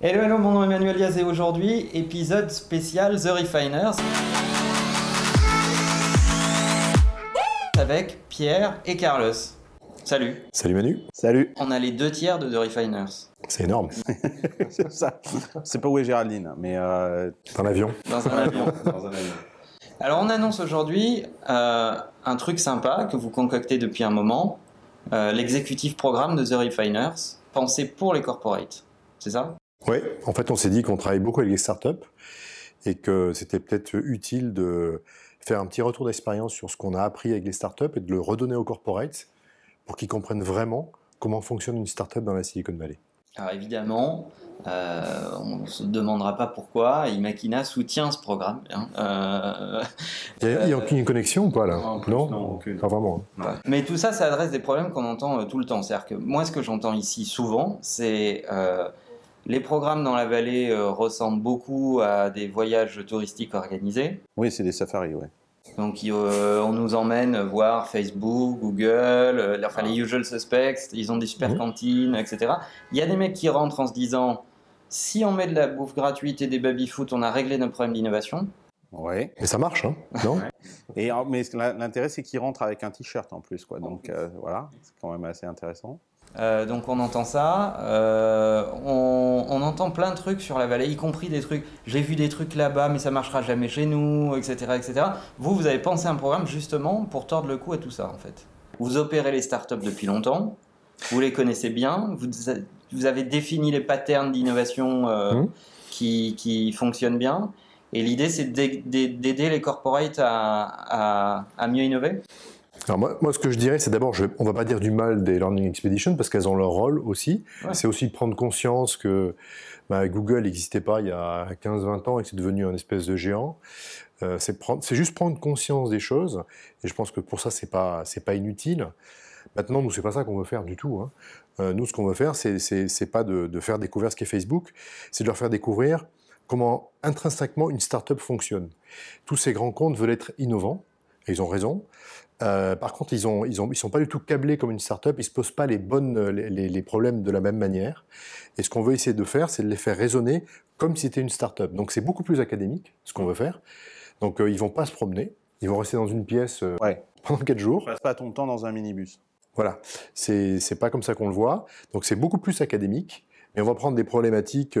Hello, hello, mon nom est Emmanuel Diaz et aujourd'hui, épisode spécial The Refiners. Avec Pierre et Carlos. Salut. Salut Manu. Salut. On a les deux tiers de The Refiners. C'est énorme. c'est ça. C'est pas où est Géraldine, mais euh... dans l'avion. Dans un avion. Dans un avion. Alors on annonce aujourd'hui euh, un truc sympa que vous concoctez depuis un moment, euh, l'exécutif programme de The Refiners, pensé pour les corporates. C'est ça? Oui, en fait on s'est dit qu'on travaille beaucoup avec les startups et que c'était peut-être utile de faire un petit retour d'expérience sur ce qu'on a appris avec les startups et de le redonner aux corporates pour qu'ils comprennent vraiment comment fonctionne une startup dans la Silicon Valley. Alors évidemment, euh, on ne se demandera pas pourquoi Imakina soutient ce programme. Hein. Euh, il n'y a, a, aucune connexion ou pas là? Non, Non, non aucune. pas vraiment. Ouais. Mais tout ça, ça adresse des problèmes qu'on entend euh, tout le temps. C'est-à-dire que moi, ce que j'entends ici souvent, c'est euh, les programmes dans la vallée euh, ressemblent beaucoup à des voyages touristiques organisés. Oui, c'est des safaris, ouais. Donc euh, on nous emmène voir Facebook, Google, euh, enfin les usual suspects, ils ont des super Mhm. cantines, etc. Il y a des mecs qui rentrent en se disant si on met de la bouffe gratuite et des baby-foot, on a réglé nos problèmes d'innovation. Ouais. Mais ça marche, hein Non? Et mais l'intérêt c'est qu'ils rentrent avec un t-shirt en plus, quoi. Donc euh, voilà, c'est quand même assez intéressant. Euh, donc on entend ça, euh, on, on, entend plein de trucs sur la vallée, y compris des trucs, j'ai vu des trucs là-bas mais ça marchera jamais chez nous, etc., etc. Vous, vous avez pensé un programme justement pour tordre le cou à tout ça en fait. Vous opérez les startups depuis longtemps, vous les connaissez bien, vous, vous avez défini les patterns d'innovation euh, Mmh. qui, qui fonctionnent bien, et l'idée c'est d'aider les corporates à, à, à mieux innover? Alors moi, moi, ce que je dirais, c'est d'abord, on va pas dire du mal des Learning Expeditions parce qu'elles ont leur rôle aussi. Ouais. C'est aussi de prendre conscience que bah, Google n'existait pas il y a 15-20 ans et que c'est devenu un espèce de géant. Euh, c'est juste prendre conscience des choses. Et je pense que pour ça, c'est pas, pas inutile. Maintenant, nous, c'est pas ça qu'on veut faire du tout. hein. Euh, nous, ce qu'on veut faire, c'est pas de, de faire découvrir ce qu'est Facebook, c'est de leur faire découvrir comment intrinsèquement une startup fonctionne. Tous ces grands comptes veulent être innovants, et ils ont raison. Euh, par contre, ils ils sont pas du tout câblés comme une startup. Ils se posent pas les bonnes, les, problèmes de la même manière. Et ce qu'on veut essayer de faire, c'est de les faire raisonner comme si c'était une startup. Donc, c'est beaucoup plus académique ce qu'on veut faire. Donc, euh, ils vont pas se promener. Ils vont rester dans une pièce euh, Ouais. pendant quatre jours. Passe pas ton temps dans un minibus. Voilà, c'est pas comme ça qu'on le voit. Donc c'est beaucoup plus académique, mais on va prendre des problématiques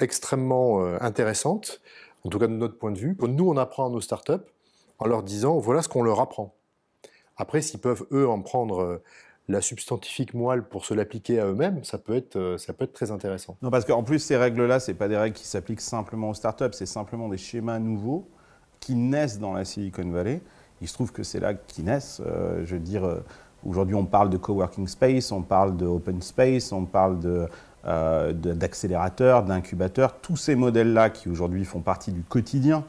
extrêmement intéressantes, en tout cas de notre point de vue, que nous on apprend à nos startups en leur disant voilà ce qu'on leur apprend. Après, s'ils peuvent eux en prendre euh, la substantifique moelle pour se l'appliquer à eux-mêmes, ça peut être euh, ça peut être très intéressant. Non, parce qu'en plus, ces règles-là, c'est pas des règles qui s'appliquent simplement aux startups, c'est simplement des schémas nouveaux qui naissent dans la Silicon Valley. Il se trouve que c'est là qu'ils naissent. Euh, je veux dire, aujourd'hui, on parle de coworking space, on parle de open space, on parle de, euh, d'accélérateurs, d'incubateurs. Tous ces modèles-là qui aujourd'hui font partie du quotidien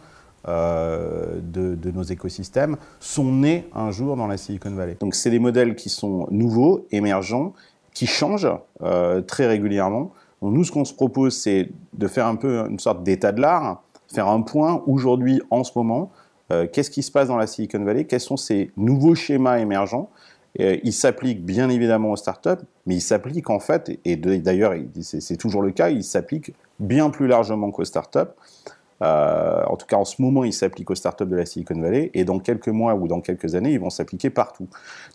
euh, de, nos écosystèmes sont nés un jour dans la Silicon Valley. Donc, c'est des modèles qui sont nouveaux, émergents, qui changent euh, très régulièrement. Nous, ce qu'on se propose, c'est de faire un peu une sorte d'état de l'art, faire un point aujourd'hui, en ce moment, euh, qu'est-ce qui se passe dans la Silicon Valley, quels sont ces nouveaux schémas émergents. Ils s'appliquent bien évidemment aux startups, mais ils s'appliquent en fait, et d'ailleurs il- c'est c'est toujours le cas, ils s'appliquent bien plus largement qu'aux startups. Euh, en tout cas, en ce moment, ils s'appliquent aux startups de la Silicon Valley, et dans quelques mois ou dans quelques années, ils vont s'appliquer partout.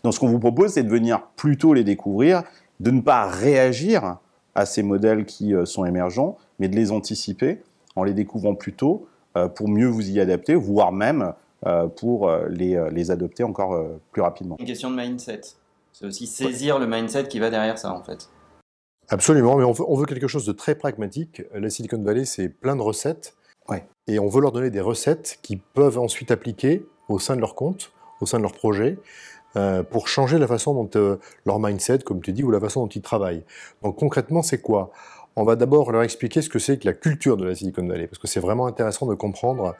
Donc, ce qu'on vous propose, c'est de venir plutôt les découvrir, de ne pas réagir à ces modèles qui euh, sont émergents, mais de les anticiper en les découvrant plus tôt euh, pour mieux vous y adapter, voire même euh, pour les, les adopter encore euh, plus rapidement. Une question de mindset. C'est aussi saisir le mindset qui va derrière ça en fait. Absolument, mais on veut, on veut quelque chose de très pragmatique. La Silicon Valley, c'est plein de recettes. Et on veut leur donner des recettes qui peuvent ensuite appliquer au sein de leur compte, au sein de leur projet, euh, pour changer la façon dont euh, leur mindset, comme tu dis, ou la façon dont ils travaillent. Donc concrètement, c'est quoi? On va d'abord leur expliquer ce que c'est que la culture de la Silicon Valley, parce que c'est vraiment intéressant de comprendre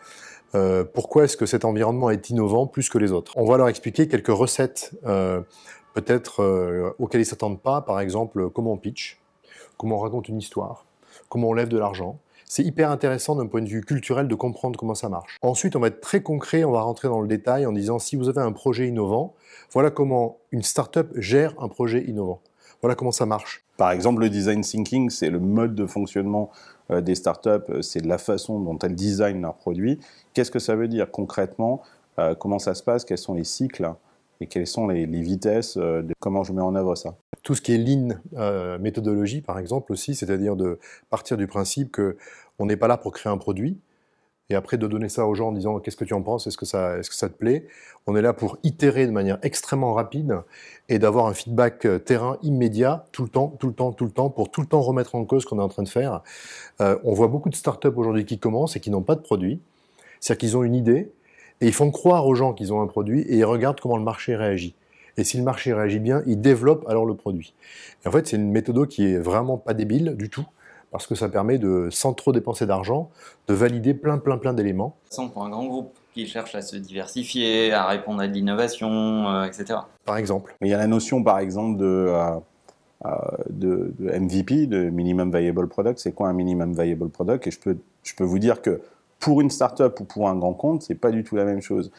euh, pourquoi est-ce que cet environnement est innovant plus que les autres. On va leur expliquer quelques recettes, peut-être auxquelles ils s'attendent pas, par exemple comment on pitch, comment on raconte une histoire, comment on lève de l'argent. C'est hyper intéressant d'un point de vue culturel de comprendre comment ça marche. Ensuite, on va être très concret, on va rentrer dans le détail en disant si vous avez un projet innovant, voilà comment une startup gère un projet innovant. Voilà comment ça marche. Par exemple, le design thinking, c'est le mode de fonctionnement euh, des startups, c'est la façon dont elles designent leurs produits. Qu'est-ce que ça veut dire concrètement Comment ça se passe Quels sont les cycles et quelles sont les, vitesses de comment je mets en œuvre ça? Tout ce qui est lean méthodologie, par exemple, aussi, c'est-à-dire de partir du principe que on n'est pas là pour créer un produit, et après de donner ça aux gens en disant qu'est-ce que tu en penses, est-ce que, ça, est-ce que ça te plaît? On est là pour itérer de manière extrêmement rapide et d'avoir un feedback euh, terrain immédiat tout le temps, tout le temps, tout le temps, pour tout le temps remettre en cause ce qu'on est en train de faire. Euh, on voit beaucoup de startups aujourd'hui qui commencent et qui n'ont pas de produit. C'est-à-dire qu'ils ont une idée et ils font croire aux gens qu'ils ont un produit et ils regardent comment le marché réagit. Et si le marché réagit bien, ils développent alors le produit. Et en fait, c'est une méthode qui est vraiment pas débile du tout parce que ça permet de, sans trop dépenser d'argent, de valider plein, plein, plein d'éléments. Pour un grand groupe qui cherche à se diversifier, à répondre à de l'innovation, euh, etc. Par exemple. Mais il y a la notion, par exemple, de, euh, euh, de, MVP, de Minimum Viable Product. C'est quoi un Minimum Viable Product? Et je peux, je peux vous dire que pour une startup ou pour un grand compte, c'est pas du tout la même chose.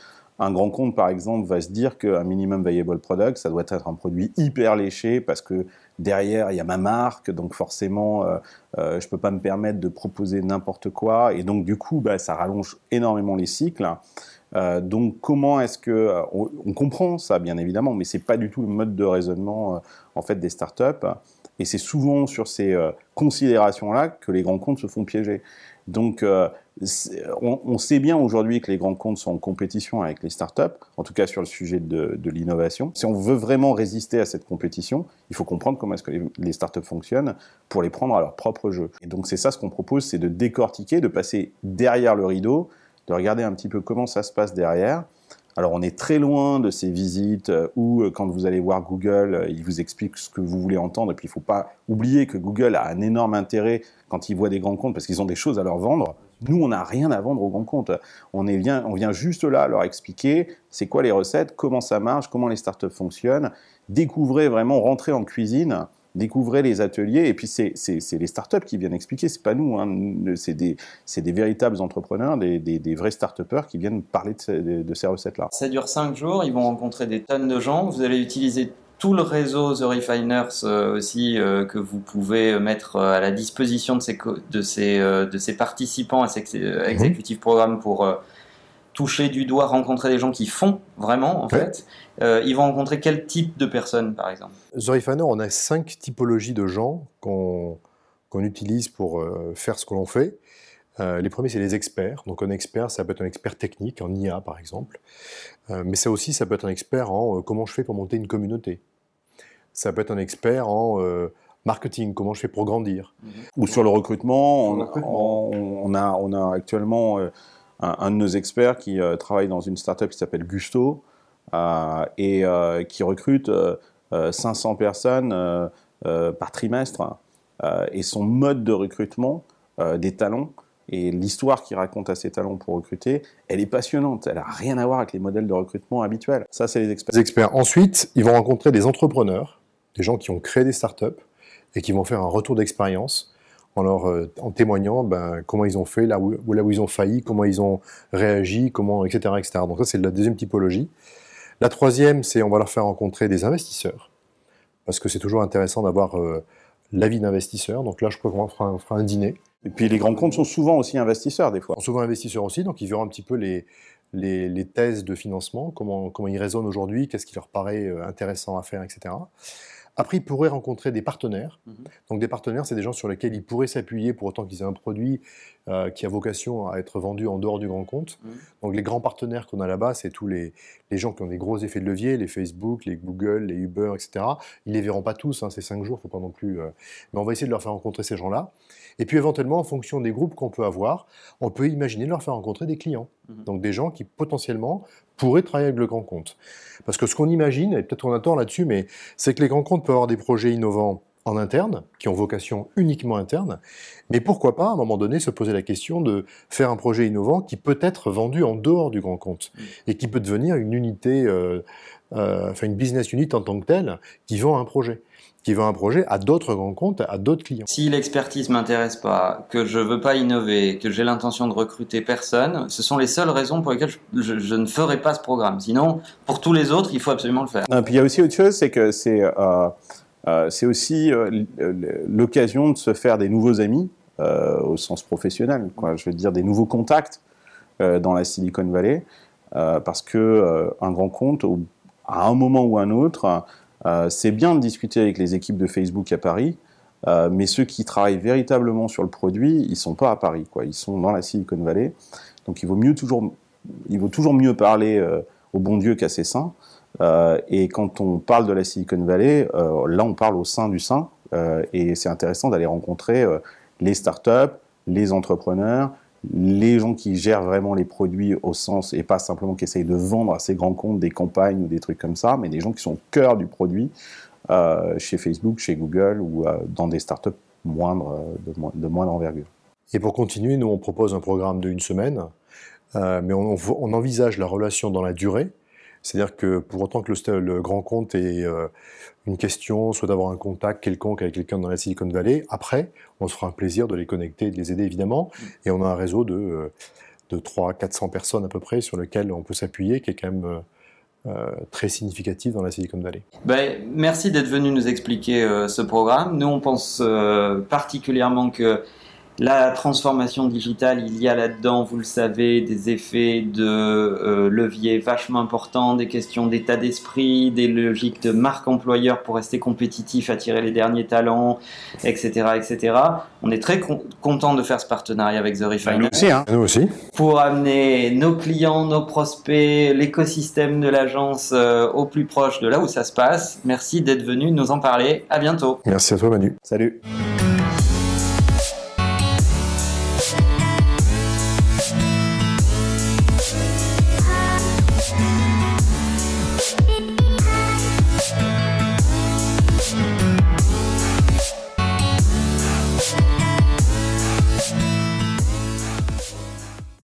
Un grand compte, par exemple, va se dire qu'un minimum viable product, ça doit être un produit hyper léché parce que derrière, il y a ma marque, donc forcément, euh, euh, je ne peux pas me permettre de proposer n'importe quoi. Et donc, du coup, bah, ça rallonge énormément les cycles. Euh, donc, comment est-ce que on, comprend ça, bien évidemment, mais c'est pas du tout le mode de raisonnement en fait des startups. Et c'est souvent sur ces considérations-là que les grands comptes se font piéger. Donc, euh, on, sait bien aujourd'hui que les grands comptes sont en compétition avec les startups, en tout cas sur le sujet de, l'innovation. Si on veut vraiment résister à cette compétition, il faut comprendre comment est-ce que les, les, startups fonctionnent pour les prendre à leur propre jeu. Et donc, c'est ça ce qu'on propose, c'est de décortiquer, de passer derrière le rideau, de regarder un petit peu comment ça se passe derrière, alors on est très loin de ces visites euh, où euh, quand vous allez voir Google, euh, il vous explique ce que vous voulez entendre. Et puis il ne faut pas oublier que Google a un énorme intérêt quand il voit des grands comptes parce qu'ils ont des choses à leur vendre. Nous, on n'a rien à vendre aux grands comptes. On, est vient, on vient juste là leur expliquer c'est quoi les recettes, comment ça marche, comment les startups fonctionnent. Découvrez vraiment, rentrer en cuisine découvrez les ateliers, et puis c'est les startups qui viennent expliquer, c'est pas nous, hein. c'est des, des, véritables entrepreneurs, des, des, vrais start-upers qui viennent parler de, de, ces recettes-là. Ça dure 5 jours, ils vont rencontrer des tonnes de gens, vous allez utiliser tout le réseau The Refiners euh, aussi euh, que vous pouvez mettre à la disposition de ces, de ces, euh, de ces participants à ces exécutifs programmes pour toucher du doigt, rencontrer des gens qui font vraiment, en fait. Euh, ils vont rencontrer quel type de personnes, par exemple? The Refiner, on a cinq typologies de gens qu'on utilise pour euh, faire ce que l'on fait. Euh, les premiers, c'est les experts. Donc, un expert, ça peut être un expert technique, en IA, par exemple. mais ça aussi, ça peut être un expert en comment je fais pour monter une communauté. Ça peut être un expert en marketing, comment je fais pour grandir. Ou sur le recrutement, on, a, on a actuellement un, de nos experts qui euh, travaille dans une startup qui s'appelle Gusto euh, et euh, qui recrute 500 personnes par trimestre. et son mode de recrutement des talents et l'histoire qu'il raconte à ses talents pour recruter, elle est passionnante. Elle n'a rien à voir avec les modèles de recrutement habituels. Ça, c'est les experts. Les experts. Ensuite, ils vont rencontrer des entrepreneurs, des gens qui ont créé des startups et qui vont faire un retour d'expérience en, leur, euh, en témoignant ben, comment ils ont fait, là où, là où ils ont failli, comment ils ont réagi, comment, etc., etc. Donc ça, c'est la deuxième typologie. La troisième, c'est on va leur faire rencontrer des investisseurs, parce que c'est toujours intéressant d'avoir euh, l'avis d'investisseurs. Donc là, je crois qu'on fera, fera, un dîner. Et puis les grands comptes sont souvent aussi investisseurs des fois. Souvent investisseurs aussi, donc ils verront un petit peu les, les, les thèses de financement, comment, comment ils raisonnent aujourd'hui, qu'est-ce qui leur paraît euh, intéressant à faire, etc. Après, ils pourraient rencontrer des partenaires. Mhm. Donc, des partenaires, c'est des gens sur lesquels ils pourraient s'appuyer pour autant qu'ils aient un produit euh, qui a vocation à être vendu en dehors du grand compte. Mhm. Donc, les grands partenaires qu'on a là-bas, c'est tous les, gens qui ont des gros effets de levier, les Facebook, les Google, les Uber, etc. Ils les verront pas tous, hein, ces cinq jours, il faut pas non plus. Euh, mais on va essayer de leur faire rencontrer ces gens-là. Et puis, éventuellement, en fonction des groupes qu'on peut avoir, on peut imaginer de leur faire rencontrer des clients. Mhm. Donc, des gens qui potentiellement pourraient travailler avec le grand compte. Parce que ce qu'on imagine, et peut-être on a tort là-dessus, mais c'est que les grands comptes peuvent avoir des projets innovants en interne, qui ont vocation uniquement interne, mais pourquoi pas, à un moment donné, se poser la question de faire un projet innovant qui peut être vendu en dehors du grand compte, mm. et qui peut devenir une unité, euh, euh, enfin une business unit en tant que telle, qui vend un projet qui vend un projet à d'autres grands comptes, à d'autres clients. Si l'expertise m'intéresse pas, que je veux pas innover, que j'ai l'intention de recruter personne, ce sont les seules raisons pour lesquelles je, ne ferai pas ce programme. Sinon, pour tous les autres, il faut absolument le faire. Et puis il y a aussi autre chose, c'est que c'est euh, Euh, c'est aussi euh, l'occasion de se faire des nouveaux amis euh, au sens professionnel, je veux dire des nouveaux contacts dans la Silicon Valley, parce que un grand compte, à un moment ou un autre, c'est bien de discuter avec les équipes de Facebook à Paris, mais ceux qui travaillent véritablement sur le produit, ils sont pas à Paris. Ils sont dans la Silicon Valley. Donc il vaut mieux toujours, il vaut toujours mieux parler au bon Dieu qu'à ses saints. Euh, et quand on parle de la Silicon Valley, euh, là on parle au sein du sein, euh, et c'est intéressant d'aller rencontrer les startups, les entrepreneurs, les gens qui gèrent vraiment les produits au sens, et pas simplement qui essayent de vendre à ces grands comptes des campagnes ou des trucs comme ça, mais des gens qui sont au cœur du produit, chez Facebook, chez Google ou dans des startups moindres, de, moindre envergure. Et pour continuer, nous on propose un programme de une semaine, mais on envisage la relation dans la durée. C'est-à-dire que pour autant que le, grand compte ait euh, une question, soit d'avoir un contact quelconque avec quelqu'un dans la Silicon Valley, après, on se fera un plaisir de les connecter, de les aider évidemment. Et on a un réseau de, euh, de 300-400 personnes à peu près sur lequel on peut s'appuyer, qui est quand même euh, très significatif dans la Silicon Valley. Ben, merci d'être venu nous expliquer ce programme. Nous, on pense particulièrement que la transformation digitale, il y a là-dedans, vous le savez, des effets de euh, levier vachement importants, des questions d'état d'esprit, des logiques de marque employeur pour rester compétitif, attirer les derniers talents, etc. etc. On est très content de faire ce partenariat avec The Refiner. Nous aussi, hein. Nous aussi. Pour amener nos clients, nos prospects, l'écosystème de l'agence euh, au plus proche de là où ça se passe. Merci d'être venu nous en parler. À bientôt. Merci à toi, Manu. Salut.